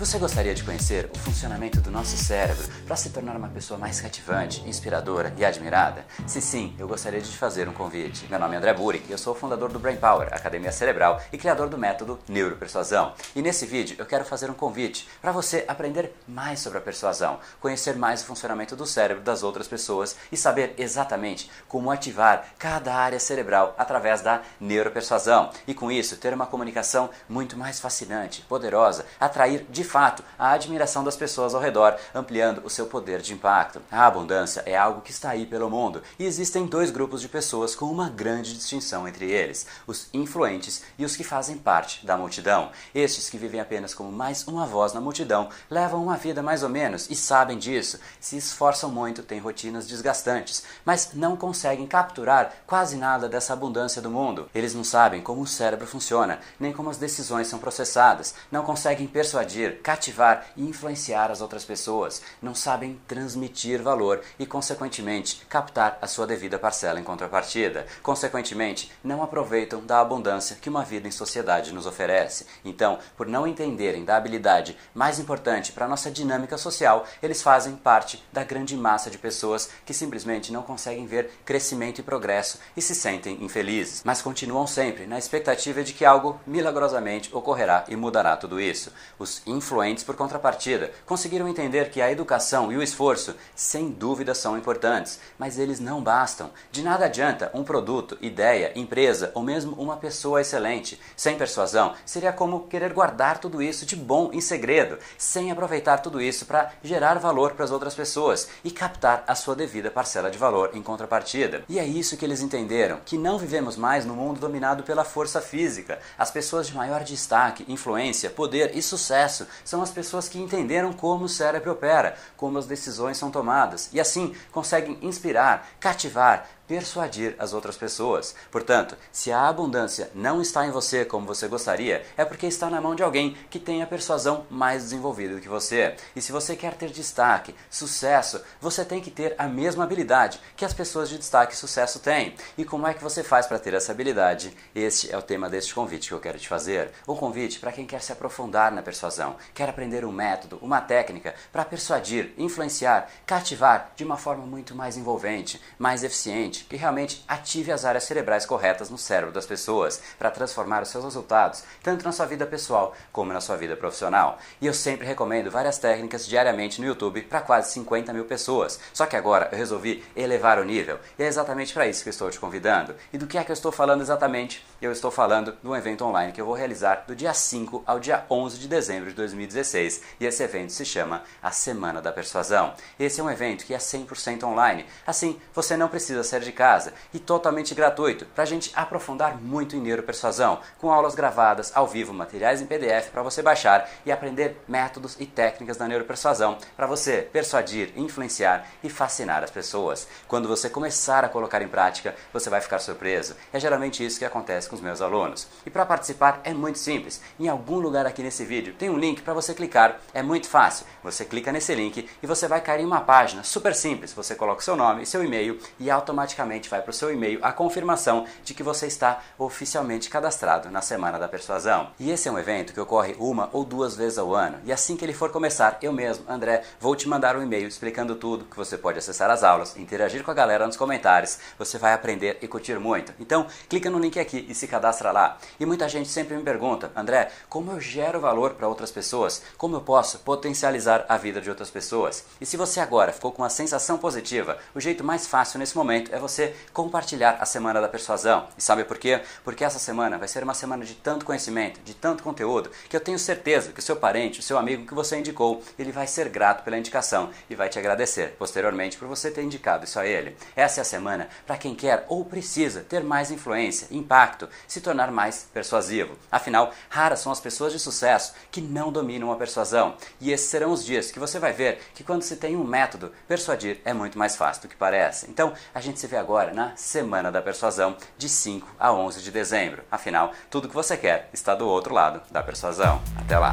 Você gostaria de conhecer o funcionamento do nosso cérebro para se tornar uma pessoa mais cativante, inspiradora e admirada? Se sim, eu gostaria de te fazer um convite. Meu nome é André Burick e eu sou o fundador do Brain Power, Academia Cerebral e criador do método Neuropersuasão. E nesse vídeo eu quero fazer um convite para você aprender mais sobre a persuasão, conhecer mais o funcionamento do cérebro das outras pessoas e saber exatamente como ativar cada área cerebral através da neuropersuasão. E com isso, ter uma comunicação muito mais fascinante, poderosa, atrair de fato a admiração das pessoas ao redor, ampliando o seu poder de impacto. A abundância é algo que está aí pelo mundo e existem dois grupos de pessoas com uma grande distinção entre eles: os influentes e os que fazem parte da multidão. Estes que vivem apenas como mais uma voz na multidão levam uma vida mais ou menos e sabem disso, se esforçam muito, têm rotinas desgastantes, mas não conseguem capturar quase nada dessa abundância do mundo. Eles não sabem como o cérebro funciona, nem como as decisões são processadas, não conseguem persuadir, cativar e influenciar as outras pessoas, não sabem transmitir valor e, consequentemente, captar a sua devida parcela em contrapartida. Consequentemente, não aproveitam da abundância que uma vida em sociedade nos oferece. Então, por não entenderem da habilidade mais importante para a nossa dinâmica social, eles fazem parte da grande massa de pessoas que simplesmente não conseguem ver crescimento e progresso e se sentem infelizes, mas continuam sempre na expectativa de que algo milagrosamente ocorrerá e mudará tudo isso. Os influentes, por contrapartida, conseguiram entender que a educação e o esforço, sem dúvida, são importantes, mas eles não bastam. De nada adianta um produto, ideia, empresa ou mesmo uma pessoa excelente. Sem persuasão, seria como querer guardar tudo isso de bom em segredo, sem aproveitar tudo isso para gerar valor para as outras pessoas e captar a sua devida parcela de valor em contrapartida. E é isso que eles entenderam, que não vivemos mais no mundo dominado pela força física. As pessoas de maior destaque, influência, poder e sucesso são as pessoas que entenderam como o cérebro opera, como as decisões são tomadas e assim conseguem inspirar, cativar, persuadir as outras pessoas. Portanto, se a abundância não está em você como você gostaria, é porque está na mão de alguém que tem a persuasão mais desenvolvida do que você. E se você quer ter destaque, sucesso, você tem que ter a mesma habilidade que as pessoas de destaque e sucesso têm. E como é que você faz para ter essa habilidade? Este é o tema deste convite que eu quero te fazer. Um convite para quem quer se aprofundar na persuasão, quer aprender um método, uma técnica para persuadir, influenciar, cativar de uma forma muito mais envolvente, mais eficiente que realmente ative as áreas cerebrais corretas no cérebro das pessoas para transformar os seus resultados, tanto na sua vida pessoal como na sua vida profissional. E eu sempre recomendo várias técnicas diariamente no YouTube para quase 50 mil pessoas. Só que agora eu resolvi elevar o nível e é exatamente para isso que eu estou te convidando. E do que é que eu estou falando exatamente? Eu estou falando de um evento online que eu vou realizar do dia 5 ao dia 11 de dezembro de 2016 e esse evento se chama a Semana da Persuasão. Esse é um evento que é 100% online, assim você não precisa sair de de casa e totalmente gratuito para a gente aprofundar muito em neuropersuasão, com aulas gravadas ao vivo, materiais em PDF para você baixar e aprender métodos e técnicas da neuropersuasão para você persuadir, influenciar e fascinar as pessoas. Quando você começar a colocar em prática, você vai ficar surpreso. É geralmente isso que acontece com os meus alunos. E para participar é muito simples. Em algum lugar aqui nesse vídeo tem um link para você clicar. É muito fácil. Você clica nesse link e você vai cair em uma página super simples. Você coloca seu nome, seu e-mail e automaticamente automaticamente vai para o seu e-mail a confirmação de que você está oficialmente cadastrado na Semana da Persuasão. E esse é um evento que ocorre uma ou duas vezes ao ano. E assim que ele for começar, eu mesmo, André, vou te mandar um e-mail explicando tudo, que você pode acessar as aulas, interagir com a galera nos comentários, você vai aprender e curtir muito. Então, clica no link aqui e se cadastra lá. E muita gente sempre me pergunta, André, como eu gero valor para outras pessoas? Como eu posso potencializar a vida de outras pessoas? E se você agora ficou com uma sensação positiva, o jeito mais fácil nesse momento é você compartilhar a Semana da Persuasão. E sabe por quê? Porque essa semana vai ser uma semana de tanto conhecimento, de tanto conteúdo, que eu tenho certeza que o seu parente, o seu amigo que você indicou, ele vai ser grato pela indicação e vai te agradecer posteriormente por você ter indicado isso a ele. Essa é a semana para quem quer ou precisa ter mais influência, impacto, se tornar mais persuasivo. Afinal, raras são as pessoas de sucesso que não dominam a persuasão. E esses serão os dias que você vai ver que quando se tem um método, persuadir é muito mais fácil do que parece. Então, a gente se vê agora na Semana da Persuasão, de 5 a 11 de dezembro. Afinal, tudo que você quer está do outro lado da persuasão. Até lá!